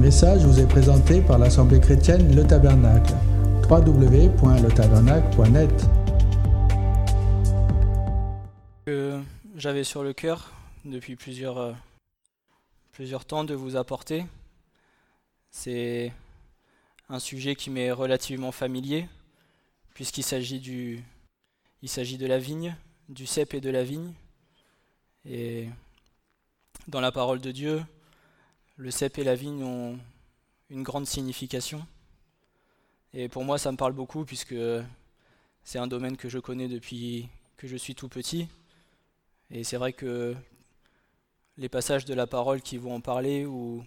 message vous est présenté par l'Assemblée chrétienne Le Tabernacle. www.letabernacle.net que j'avais sur le cœur depuis plusieurs, euh, plusieurs temps de vous apporter. C'est un sujet qui m'est relativement familier, puisqu'il s'agit du, il s'agit de la vigne, du cep et de la vigne. Et dans la parole de Dieu, le cep et la vigne ont une grande signification. Et pour moi, ça me parle beaucoup puisque c'est un domaine que je connais depuis que je suis tout petit. Et c'est vrai que les passages de la parole qui vont en parler ou,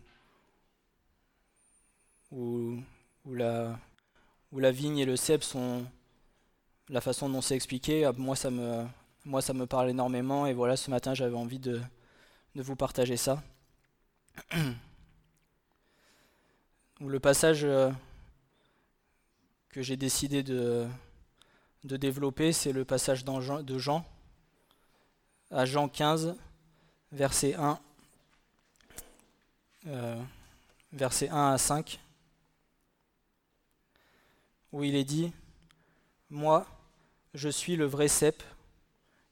la, vigne et le cep sont la façon dont c'est expliqué, moi ça, me, moi ça me parle énormément et voilà ce matin j'avais envie de vous partager ça. Le passage euh, que j'ai décidé de, développer, c'est le passage de Jean, à Jean 15, verset 1, euh, verset 1 à 5, où il est dit, Moi, je suis le vrai cep,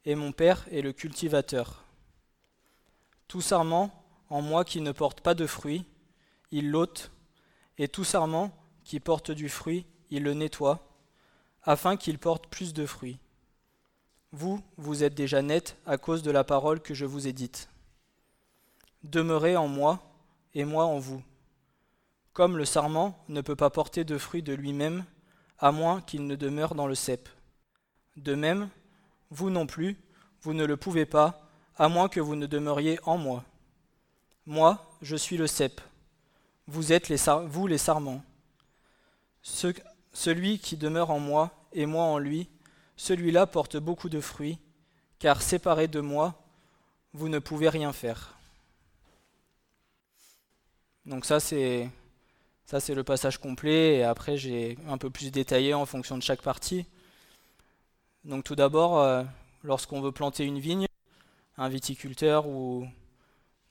et mon Père est le cultivateur. Tout sarment en moi qui ne porte pas de fruit, il l'ôte, et tout sarment qui porte du fruit, il le nettoie, afin qu'il porte plus de fruits. Vous, vous êtes déjà net à cause de la parole que je vous ai dite. Demeurez en moi, et moi en vous. Comme le sarment ne peut pas porter de fruits de lui-même, à moins qu'il ne demeure dans le cep. De même, vous non plus, vous ne le pouvez pas, à moins que vous ne demeuriez en moi. Moi, je suis le cep. Vous êtes les vous les sarments. celui qui demeure en moi et moi en lui, celui-là porte beaucoup de fruits, car séparé de moi, vous ne pouvez rien faire. Donc ça c'est ça c'est le passage complet et après j'ai un peu plus détaillé en fonction de chaque partie. Donc tout d'abord, euh, lorsqu'on veut planter une vigne, un viticulteur ou,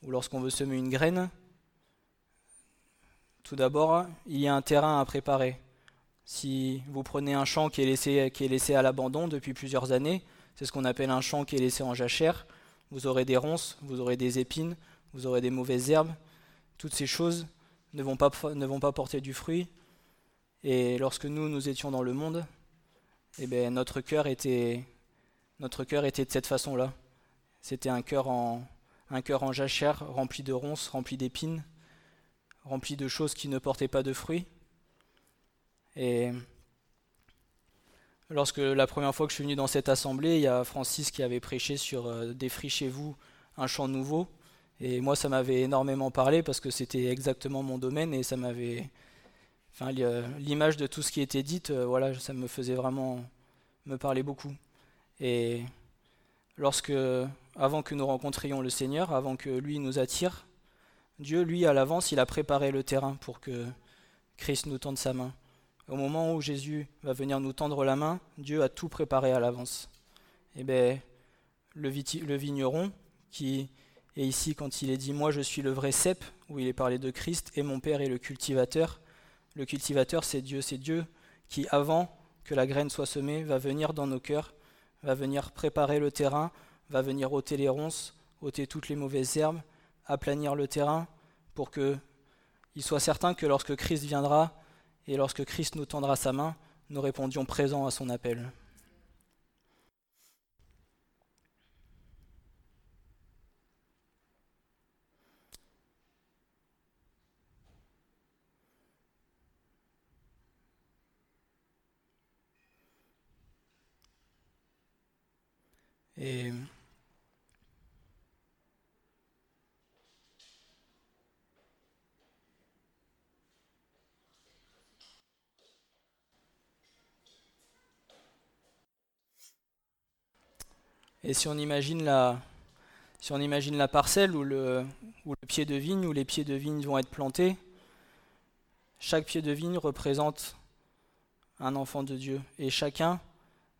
lorsqu'on veut semer une graine, tout d'abord, il y a un terrain à préparer. Si vous prenez un champ qui est laissé, à l'abandon depuis plusieurs années, c'est ce qu'on appelle un champ qui est laissé en jachère, vous aurez des ronces, vous aurez des épines, vous aurez des mauvaises herbes. Toutes ces choses ne vont pas, porter du fruit. Et lorsque nous, nous étions dans le monde, eh bien, notre cœur était, notre cœur était de cette façon-là. C'était un cœur en, un cœur en jachère, rempli de ronces, rempli d'épines, rempli de choses qui ne portaient pas de fruits. Et lorsque la première fois que je suis venu dans cette assemblée, il y a Francis qui avait prêché sur euh, Défrichez-vous un champ nouveau. Et moi, ça m'avait énormément parlé parce que c'était exactement mon domaine et ça m'avait. Enfin, l'image de tout ce qui était dit, euh, voilà, ça me faisait vraiment me parler beaucoup. Et lorsque, avant que nous rencontrions le Seigneur, avant que lui nous attire, Dieu, lui, à l'avance, il a préparé le terrain pour que Christ nous tende sa main. Au moment où Jésus va venir nous tendre la main, Dieu a tout préparé à l'avance. Et eh bien, le, vigneron, qui est ici quand il est dit Moi je suis le vrai cep, où il est parlé de Christ, et mon Père est le cultivateur. Le cultivateur, c'est Dieu, c'est Dieu qui, avant que la graine soit semée, va venir dans nos cœurs, va venir préparer le terrain, va venir ôter les ronces, ôter toutes les mauvaises herbes, aplanir le terrain, pour que il soit certain que lorsque Christ viendra et lorsque Christ nous tendra sa main, nous répondions présents à son appel. Et si on imagine la, parcelle où le, où le pied de vigne, où les pieds de vigne vont être plantés, chaque pied de vigne représente un enfant de Dieu. Et chacun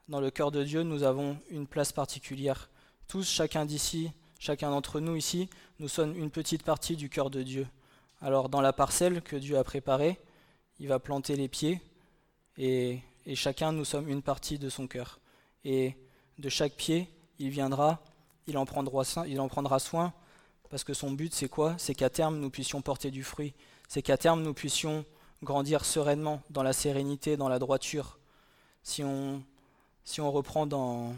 dans le cœur de Dieu, nous avons une place particulière. Tous, chacun d'ici, chacun d'entre nous ici, nous sommes une petite partie du cœur de Dieu. Alors dans la parcelle que Dieu a préparée, il va planter les pieds et, chacun nous sommes une partie de son cœur. Et de chaque pied, il viendra, il en prendra soin, parce que son but c'est quoi? C'est qu'à terme nous puissions porter du fruit, c'est qu'à terme nous puissions grandir sereinement dans la sérénité, dans la droiture. Si on, reprend dans,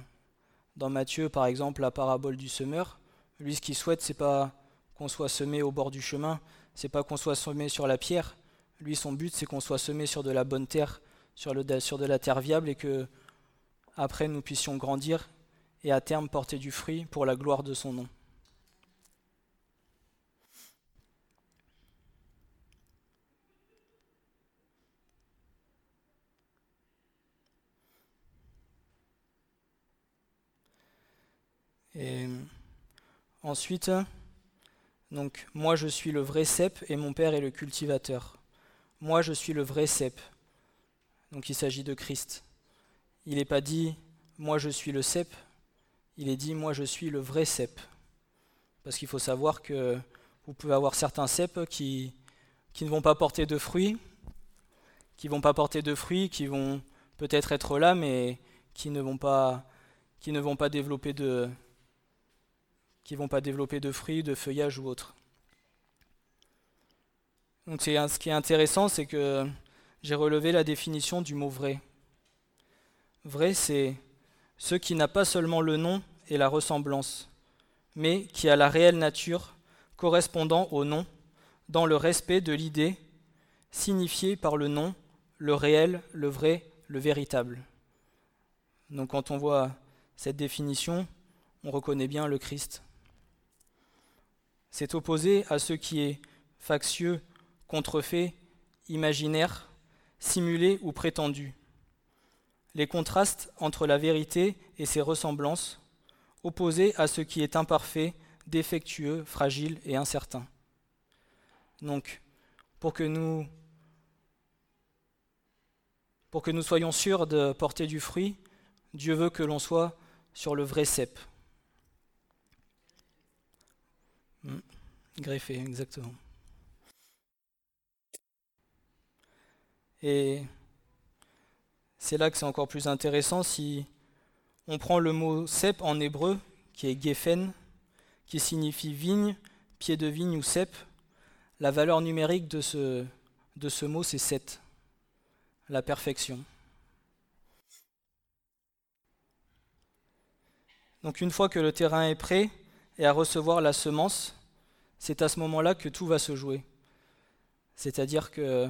Matthieu par exemple la parabole du semeur, lui ce qu'il souhaite c'est pas qu'on soit semé au bord du chemin, c'est pas qu'on soit semé sur la pierre. Lui, son but, c'est qu'on soit semé sur de la bonne terre, sur, sur de la terre viable, et que après nous puissions grandir et à terme porter du fruit pour la gloire de son nom. Ensuite, donc moi je suis le vrai cep et mon père est le cultivateur. Moi je suis le vrai cep. Donc il s'agit de Christ. Il n'est pas dit moi je suis le cep, il est dit moi je suis le vrai cep. Parce qu'il faut savoir que vous pouvez avoir certains ceps qui, qui ne vont pas porter de fruits, qui vont pas porter de fruits, qui vont peut-être être là, mais qui ne vont pas, qui ne vont pas développer de, qui vont pas développer de fruits, de feuillage ou autre. Donc ce qui est intéressant, c'est que j'ai relevé la définition du mot vrai. Vrai, c'est ce qui n'a pas seulement le nom et la ressemblance, mais qui a la réelle nature correspondant au nom, dans le respect de l'idée signifiée par le nom, le réel, le vrai, le véritable. Donc quand on voit cette définition, on reconnaît bien le Christ. C'est opposé à ce qui est factieux, contrefait, imaginaire, simulé ou prétendu. Les contrastes entre la vérité et ses ressemblances, opposés à ce qui est imparfait, défectueux, fragile et incertain. Donc, pour que nous, pour que nous soyons sûrs de porter du fruit, Dieu veut que l'on soit sur le vrai cep. Hmm. Greffé, exactement. Et c'est là que c'est encore plus intéressant si on prend le mot cep en hébreu, qui est geffen, qui signifie vigne, pied de vigne ou cep. La valeur numérique de ce, de ce mot, c'est 7, la perfection. Donc une fois que le terrain est prêt, et à recevoir la semence, c'est à ce moment-là que tout va se jouer. C'est-à-dire que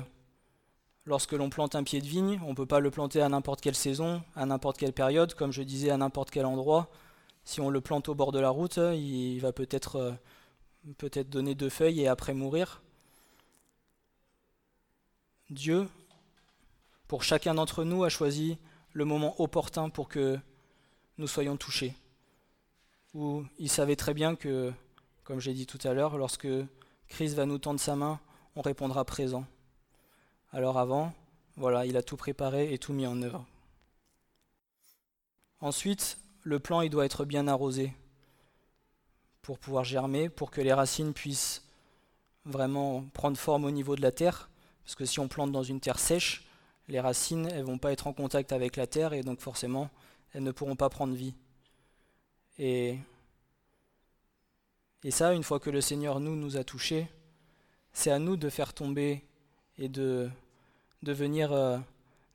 lorsque l'on plante un pied de vigne, on ne peut pas le planter à n'importe quelle saison, à n'importe quelle période, comme je disais, à n'importe quel endroit. Si on le plante au bord de la route, il va peut-être euh, peut-être donner deux feuilles et après mourir. Dieu, pour chacun d'entre nous, a choisi le moment opportun pour que nous soyons touchés où il savait très bien que, comme j'ai dit tout à l'heure, lorsque Christ va nous tendre sa main, on répondra présent. Alors avant, voilà, il a tout préparé et tout mis en œuvre. Ensuite, le plan il doit être bien arrosé pour pouvoir germer, pour que les racines puissent vraiment prendre forme au niveau de la terre, parce que si on plante dans une terre sèche, les racines elles vont pas être en contact avec la terre et donc forcément elles ne pourront pas prendre vie. Et, et ça, une fois que le Seigneur nous, nous a touchés, c'est à nous de faire tomber et de, de, venir, euh,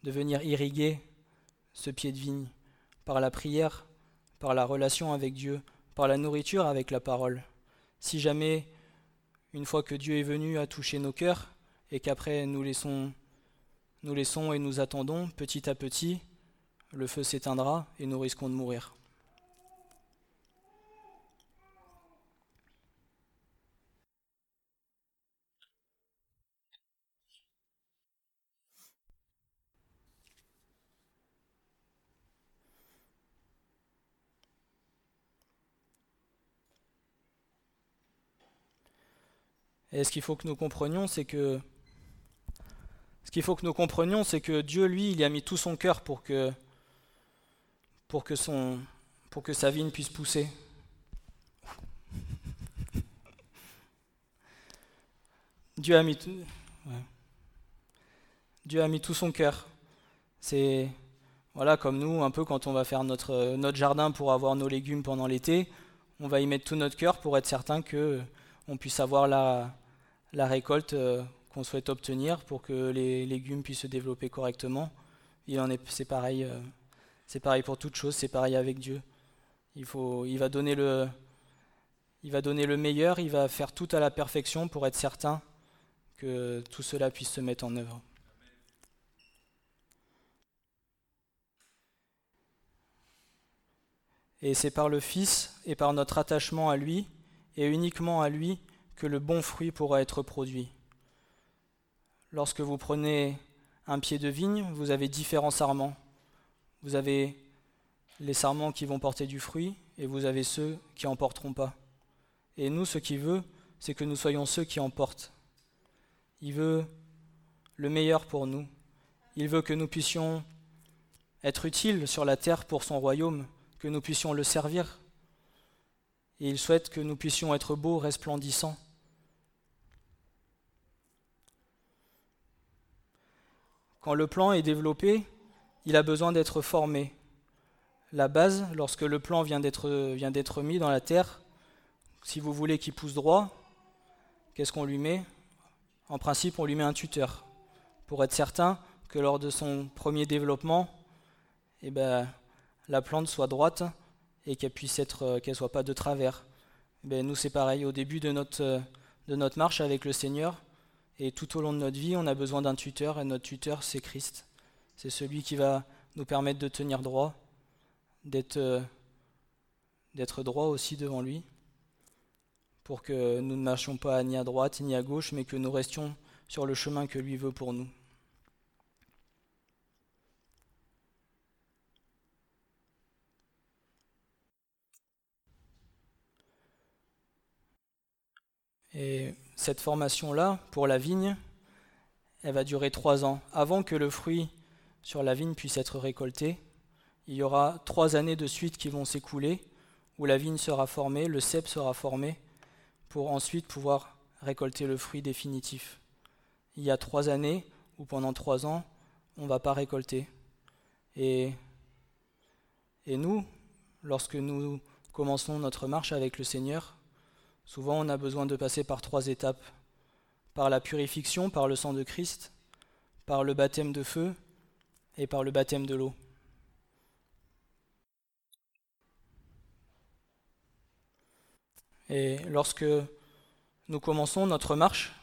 de venir irriguer ce pied de vigne par la prière, par la relation avec Dieu, par la nourriture avec la parole. Si jamais, une fois que Dieu est venu à toucher nos cœurs, et qu'après nous laissons, nous laissons et nous attendons, petit à petit, le feu s'éteindra et nous risquons de mourir. Et ce qu'il faut que nous comprenions, c'est que ce qu'il faut que nous comprenions, c'est que Dieu, lui, il a mis tout son cœur pour que, pour que, sa vigne puisse pousser. Dieu a mis tout, Dieu a mis tout son cœur. C'est voilà comme nous, un peu quand on va faire notre, notre jardin pour avoir nos légumes pendant l'été, on va y mettre tout notre cœur pour être certain que on puisse avoir la, récolte euh, qu'on souhaite obtenir pour que les légumes puissent se développer correctement. Il en est, c'est pareil, euh, c'est pareil pour toute chose, c'est pareil avec Dieu. Il va donner le, il va donner le meilleur, il va faire tout à la perfection pour être certain que tout cela puisse se mettre en œuvre. Et c'est par le Fils et par notre attachement à lui, et uniquement à lui, que le bon fruit pourra être produit. Lorsque vous prenez un pied de vigne, vous avez différents sarments. Vous avez les sarments qui vont porter du fruit, et vous avez ceux qui n'en porteront pas. Et nous, ce qu'il veut, c'est que nous soyons ceux qui en portent. Il veut le meilleur pour nous. Il veut que nous puissions être utiles sur la terre pour son royaume, que nous puissions le servir. Et il souhaite que nous puissions être beaux, resplendissants. Quand le plan est développé, il a besoin d'être formé. La base, lorsque le plan vient d'être mis dans la terre, si vous voulez qu'il pousse droit, qu'est-ce qu'on lui met? En principe, on lui met un tuteur, pour être certain que lors de son premier développement, eh ben, la plante soit droite et qu'elle puisse être, euh, qu'elle soit pas de travers. Ben, nous, c'est pareil. Au début de notre, euh, de notre marche avec le Seigneur et tout au long de notre vie, on a besoin d'un tuteur et notre tuteur, c'est Christ. C'est celui qui va nous permettre de tenir droit, d'être, euh, d'être droit aussi devant lui, pour que nous ne marchions pas ni à droite ni à gauche, mais que nous restions sur le chemin que lui veut pour nous. Et cette formation-là, pour la vigne, elle va durer trois ans. Avant que le fruit sur la vigne puisse être récolté, il y aura trois années de suite qui vont s'écouler, où la vigne sera formée, le cep sera formé, pour ensuite pouvoir récolter le fruit définitif. Il y a trois années où pendant trois ans, on ne va pas récolter. Et, et nous, lorsque nous commençons notre marche avec le Seigneur, Souvent, on a besoin de passer par trois étapes. Par la purification, par le sang de Christ, par le baptême de feu et par le baptême de l'eau. Et lorsque nous commençons notre marche,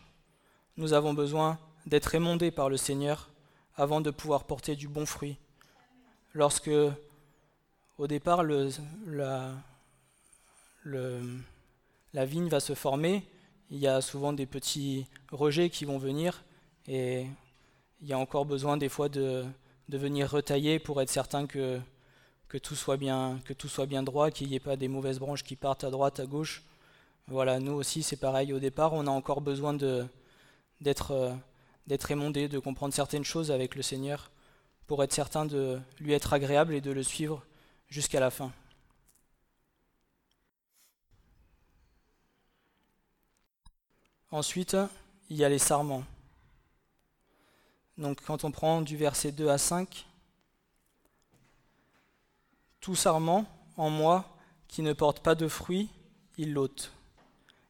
nous avons besoin d'être émondés par le Seigneur avant de pouvoir porter du bon fruit. Lorsque, au départ, le, la vigne va se former, il y a souvent des petits rejets qui vont venir et il y a encore besoin des fois de, venir retailler pour être certain que, tout soit bien, droit, qu'il n'y ait pas des mauvaises branches qui partent à droite, à gauche. Voilà, nous aussi c'est pareil. Au départ, on a encore besoin d'être d'être émondé, de comprendre certaines choses avec le Seigneur pour être certain de lui être agréable et de le suivre jusqu'à la fin. Ensuite, il y a les sarments. Donc quand on prend du verset 2 à 5, tout sarment en moi qui ne porte pas de fruit, il l'ôte.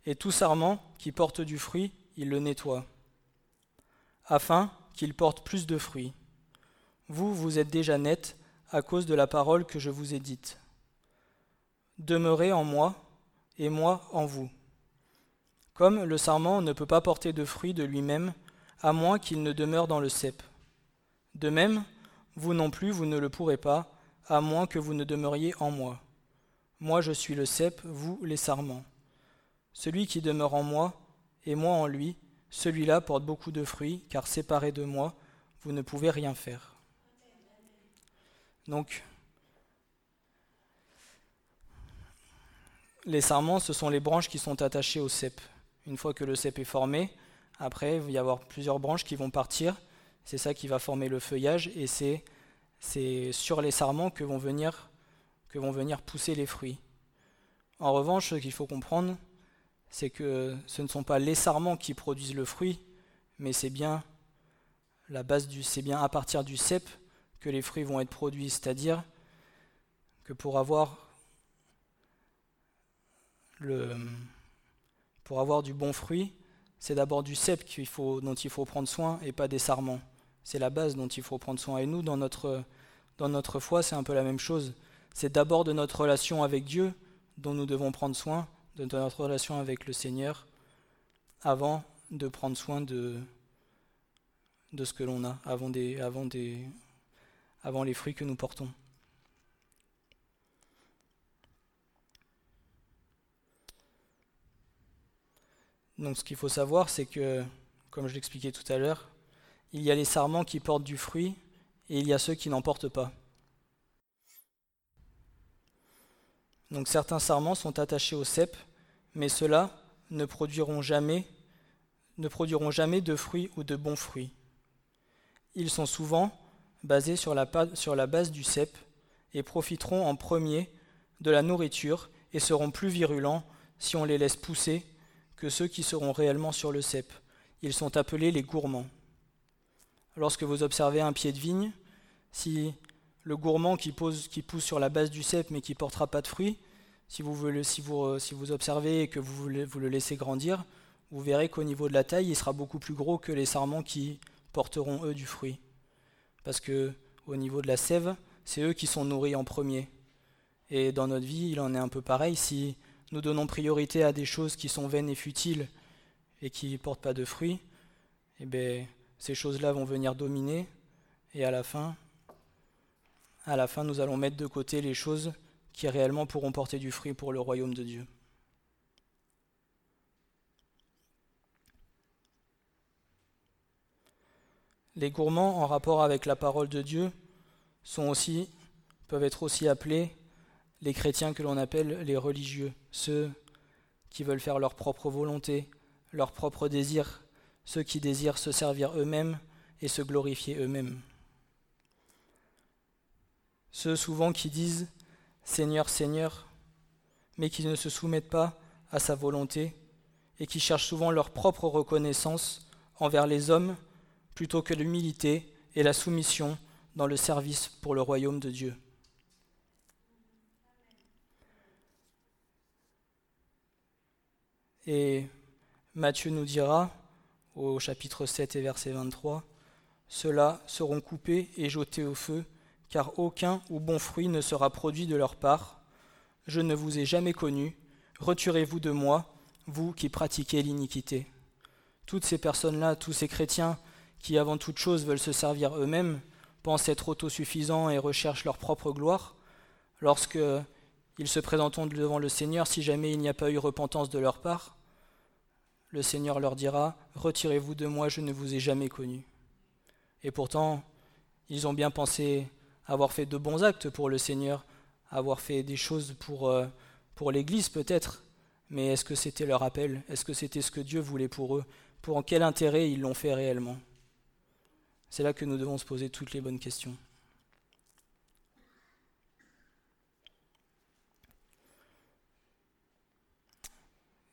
Et tout sarment qui porte du fruit, il le nettoie, afin qu'il porte plus de fruits. Vous, vous êtes déjà net à cause de la parole que je vous ai dite. Demeurez en moi, et moi en vous. Comme le sarment ne peut pas porter de fruits de lui-même, à moins qu'il ne demeure dans le cep. De même, vous non plus, vous ne le pourrez pas, à moins que vous ne demeuriez en moi. Moi je suis le cep, vous les sarments. Celui qui demeure en moi, et moi en lui, celui-là porte beaucoup de fruits, car séparé de moi, vous ne pouvez rien faire. Donc, les sarments, ce sont les branches qui sont attachées au cep. Une fois que le cep est formé, après, il va y avoir plusieurs branches qui vont partir. C'est ça qui va former le feuillage et c'est, sur les sarments que vont, venir, que vont venir pousser les fruits. En revanche, ce qu'il faut comprendre, c'est que ce ne sont pas les sarments qui produisent le fruit, mais c'est bien la base du, c'est bien à partir du cep que les fruits vont être produits, c'est-à-dire que pour avoir le, pour avoir du bon fruit, c'est d'abord du cep dont il faut prendre soin et pas des sarments. C'est la base dont il faut prendre soin. Et nous, dans notre, dans notre foi, c'est un peu la même chose. C'est d'abord de notre relation avec Dieu dont nous devons prendre soin, de notre relation avec le Seigneur, avant de prendre soin de, de ce que l'on a, avant, des, avant, des, avant les fruits que nous portons. Donc ce qu'il faut savoir, c'est que, comme je l'expliquais tout à l'heure, il y a les sarments qui portent du fruit et il y a ceux qui n'en portent pas. Donc certains sarments sont attachés au cep, mais ceux-là ne produiront jamais, ne produiront jamais de fruits ou de bons fruits. Ils sont souvent basés sur la, base du cep et profiteront en premier de la nourriture et seront plus virulents si on les laisse pousser que ceux qui seront réellement sur le cep. Ils sont appelés les gourmands. Lorsque vous observez un pied de vigne, si le gourmand qui, pousse sur la base du cep mais qui ne portera pas de fruits, si vous, si, vous, euh, si vous observez et que vous, vous le laissez grandir, vous verrez qu'au niveau de la taille, il sera beaucoup plus gros que les sarments qui porteront eux du fruit. Parce que au niveau de la sève, c'est eux qui sont nourris en premier. Et dans notre vie, il en est un peu pareil. Si nous donnons priorité à des choses qui sont vaines et futiles et qui ne portent pas de fruits, eh bien, ces choses-là vont venir dominer. Et à la fin, à la fin, nous allons mettre de côté les choses qui réellement pourront porter du fruit pour le royaume de Dieu. Les gourmands en rapport avec la parole de Dieu sont aussi, peuvent être aussi appelés les chrétiens que l'on appelle les religieux, ceux qui veulent faire leur propre volonté, leur propre désir, ceux qui désirent se servir eux-mêmes et se glorifier eux-mêmes. Ceux souvent qui disent Seigneur, Seigneur, mais qui ne se soumettent pas à sa volonté et qui cherchent souvent leur propre reconnaissance envers les hommes plutôt que l'humilité et la soumission dans le service pour le royaume de Dieu. Et Matthieu nous dira, au chapitre 7 et verset 23, Ceux-là seront coupés et jetés au feu, car aucun ou bon fruit ne sera produit de leur part. Je ne vous ai jamais connu, retirez-vous de moi, vous qui pratiquez l'iniquité. Toutes ces personnes-là, tous ces chrétiens qui avant toute chose veulent se servir eux-mêmes, pensent être autosuffisants et recherchent leur propre gloire, lorsque ils se présenteront devant le Seigneur si jamais il n'y a pas eu repentance de leur part. Le Seigneur leur dira Retirez-vous de moi, je ne vous ai jamais connu. Et pourtant, ils ont bien pensé avoir fait de bons actes pour le Seigneur, avoir fait des choses pour, euh, pour l'Église peut-être, mais est-ce que c'était leur appel? Est-ce que c'était ce que Dieu voulait pour eux? Pour quel intérêt ils l'ont fait réellement? C'est là que nous devons se poser toutes les bonnes questions.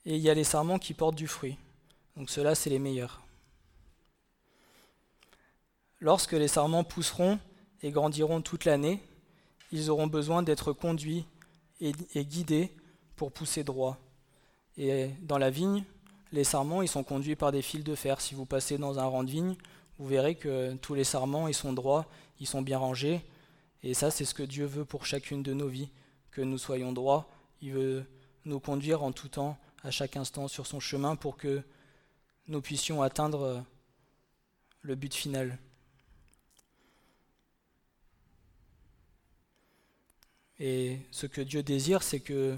Et il y a les sarments qui portent du fruit. Donc ceux-là, c'est les meilleurs. Lorsque les sarments pousseront et grandiront toute l'année, ils auront besoin d'être conduits et, guidés pour pousser droit. Et dans la vigne, les sarments, ils sont conduits par des fils de fer. Si vous passez dans un rang de vigne, vous verrez que tous les sarments, ils sont droits, ils sont bien rangés. Et ça, c'est ce que Dieu veut pour chacune de nos vies, que nous soyons droits. Il veut nous conduire en tout temps à chaque instant sur son chemin pour que nous puissions atteindre euh, le but final. Et ce que Dieu désire, c'est que,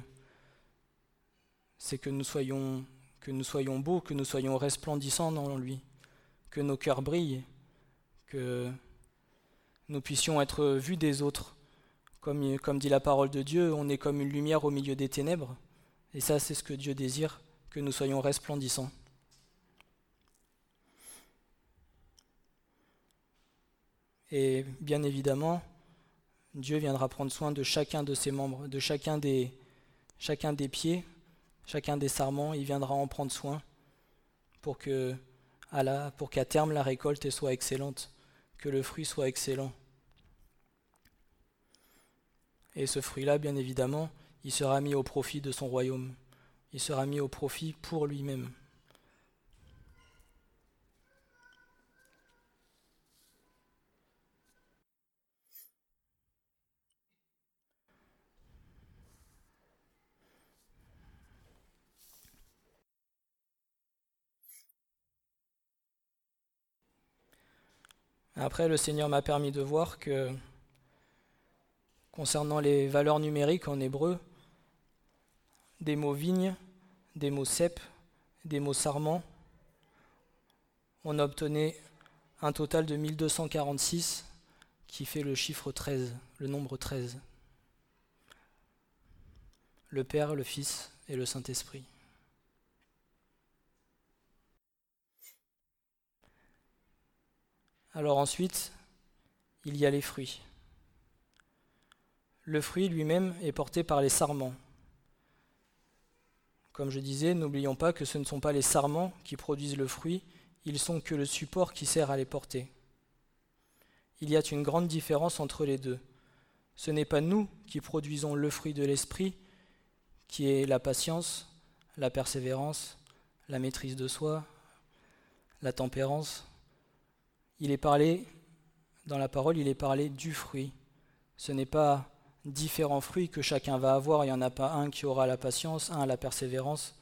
nous soyons que nous soyons beaux, que nous soyons resplendissants dans lui, que nos cœurs brillent, que nous puissions être vus des autres. Comme dit la parole de Dieu, on est comme une lumière au milieu des ténèbres. Et ça, c'est ce que Dieu désire, que nous soyons resplendissants. Et bien évidemment, Dieu viendra prendre soin de chacun de ses membres, de chacun des, chacun des pieds, chacun des sarments, il viendra en prendre soin pour que pour qu'à terme la récolte soit excellente, que le fruit soit excellent. Et ce fruit-là, bien évidemment, il sera mis au profit de son royaume. Il sera mis au profit pour lui-même. Après, le Seigneur m'a permis de voir que concernant les valeurs numériques en hébreu, des mots vigne, des mots cep, des mots sarment, on obtenait un total de 1246 qui fait le chiffre 13, le nombre 13. Le Père, le Fils et le Saint-Esprit. Alors ensuite, il y a les fruits. Le fruit lui-même est porté par les sarments. Comme je disais, n'oublions pas que ce ne sont pas les sarments qui produisent le fruit, ils sont que le support qui sert à les porter. Il y a une grande différence entre les deux. Ce n'est pas nous qui produisons le fruit de l'esprit, qui est la patience, la persévérance, la maîtrise de soi, la tempérance, il est parlé, dans la parole, il est parlé du fruit. Ce n'est pas différents fruits que chacun va avoir, il n'y en a pas un qui aura la patience, un la persévérance.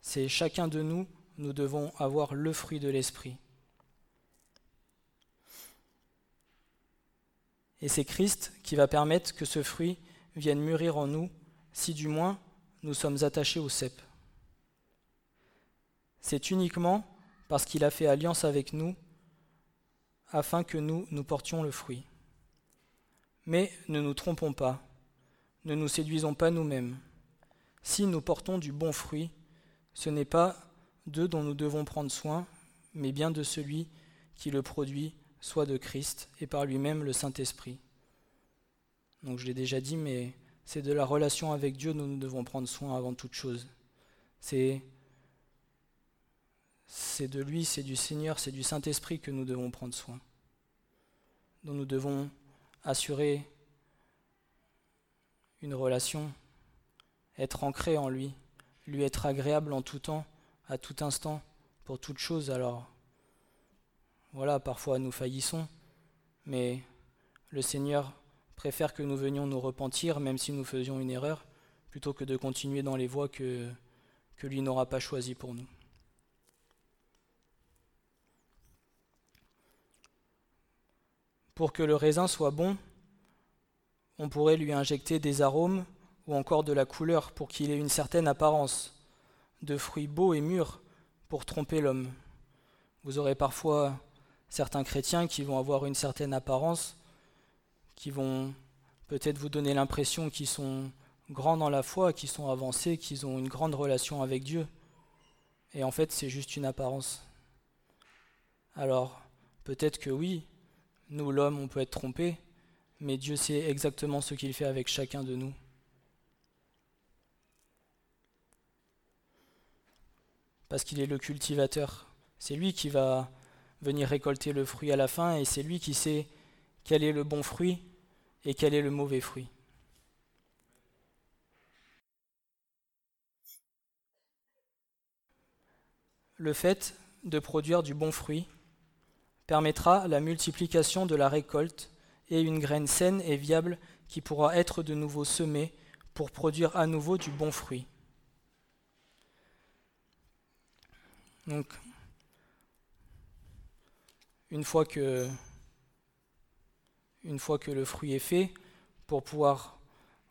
C'est chacun de nous, nous devons avoir le fruit de l'esprit. Et c'est Christ qui va permettre que ce fruit vienne mûrir en nous, si du moins nous sommes attachés au cep. C'est uniquement parce qu'il a fait alliance avec nous afin que nous, nous portions le fruit. Mais ne nous trompons pas, ne nous séduisons pas nous-mêmes. Si nous portons du bon fruit, ce n'est pas d'eux dont nous devons prendre soin, mais bien de celui qui le produit, soit de Christ et par lui-même le Saint-Esprit. Donc je l'ai déjà dit, mais c'est de la relation avec Dieu dont nous devons prendre soin avant toute chose. C'est c'est de lui, c'est du Seigneur, c'est du Saint-Esprit que nous devons prendre soin, dont nous devons assurer une relation, être ancré en lui, lui être agréable en tout temps, à tout instant, pour toute chose. Alors, voilà, parfois nous faillissons, mais le Seigneur préfère que nous venions nous repentir, même si nous faisions une erreur, plutôt que de continuer dans les voies que, que lui n'aura pas choisies pour nous. Pour que le raisin soit bon, on pourrait lui injecter des arômes ou encore de la couleur pour qu'il ait une certaine apparence, de fruits beaux et mûrs pour tromper l'homme. Vous aurez parfois certains chrétiens qui vont avoir une certaine apparence, qui vont peut-être vous donner l'impression qu'ils sont grands dans la foi, qu'ils sont avancés, qu'ils ont une grande relation avec Dieu. Et en fait, c'est juste une apparence. Alors, peut-être que oui, nous, l'homme, on peut être trompé, mais Dieu sait exactement ce qu'il fait avec chacun de nous. Parce qu'il est le cultivateur. C'est lui qui va venir récolter le fruit à la fin et c'est lui qui sait quel est le bon fruit et quel est le mauvais fruit. Le fait de produire du bon fruit permettra la multiplication de la récolte et une graine saine et viable qui pourra être de nouveau semée pour produire à nouveau du bon fruit. Donc, une fois que, une fois que le fruit est fait, pour pouvoir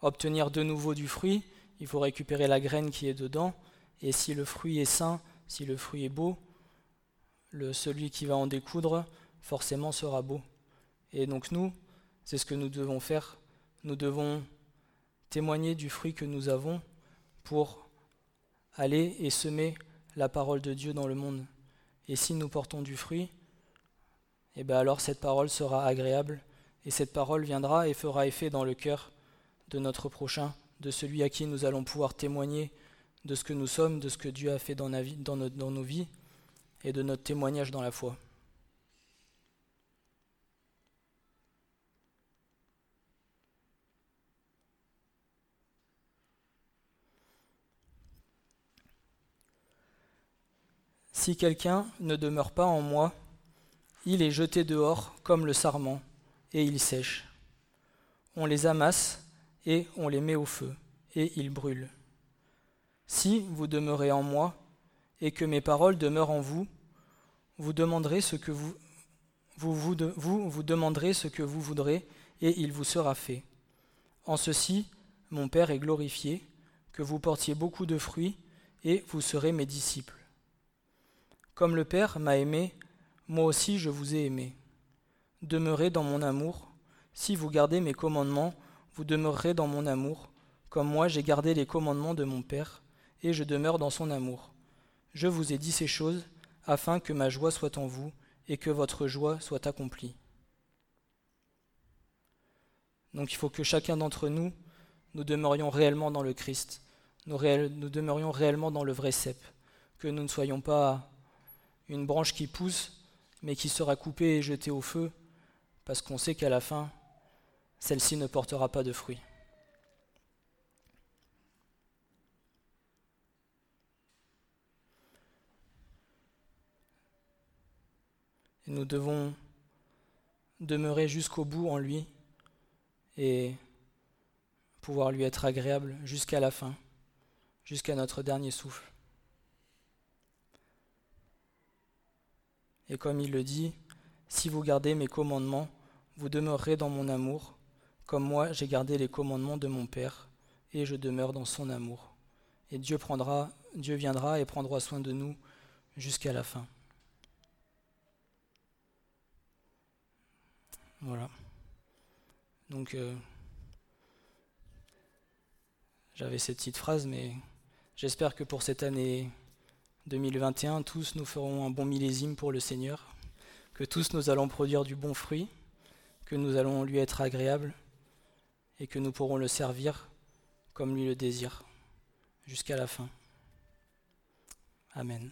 obtenir de nouveau du fruit, il faut récupérer la graine qui est dedans, et si le fruit est sain, si le fruit est beau, celui qui va en découdre forcément sera beau. Et donc nous, c'est ce que nous devons faire. Nous devons témoigner du fruit que nous avons pour aller et semer la parole de Dieu dans le monde. Et si nous portons du fruit, eh bien alors cette parole sera agréable et cette parole viendra et fera effet dans le cœur de notre prochain, de celui à qui nous allons pouvoir témoigner de ce que nous sommes, de ce que Dieu a fait dans nos vies et de notre témoignage dans la foi. Si quelqu'un ne demeure pas en moi, il est jeté dehors comme le sarment, et il sèche. On les amasse et on les met au feu, et ils brûlent. Si vous demeurez en moi, et que mes paroles demeurent en vous, vous demanderez ce que vous, vous, demanderez ce que vous voudrez, et il vous sera fait. En ceci, mon Père est glorifié, que vous portiez beaucoup de fruits, et vous serez mes disciples. Comme le Père m'a aimé, moi aussi je vous ai aimé. Demeurez dans mon amour. Si vous gardez mes commandements, vous demeurerez dans mon amour, comme moi j'ai gardé les commandements de mon Père, et je demeure dans son amour. Je vous ai dit ces choses afin que ma joie soit en vous et que votre joie soit accomplie. Donc il faut que chacun d'entre nous, nous demeurions réellement dans le Christ, nous, demeurions réellement dans le vrai cep, que nous ne soyons pas une branche qui pousse, mais qui sera coupée et jetée au feu, parce qu'on sait qu'à la fin, celle-ci ne portera pas de fruits. Et nous devons demeurer jusqu'au bout en lui et pouvoir lui être agréable jusqu'à la fin, jusqu'à notre dernier souffle. Et comme il le dit, si vous gardez mes commandements, vous demeurerez dans mon amour, comme moi j'ai gardé les commandements de mon Père, et je demeure dans son amour. Et Dieu prendra, Dieu viendra et prendra soin de nous jusqu'à la fin. Voilà. Donc, euh, j'avais cette petite phrase, mais j'espère que pour cette année 2021, tous nous ferons un bon millésime pour le Seigneur, que tous nous allons produire du bon fruit, que nous allons lui être agréables et que nous pourrons le servir comme lui le désire jusqu'à la fin. Amen.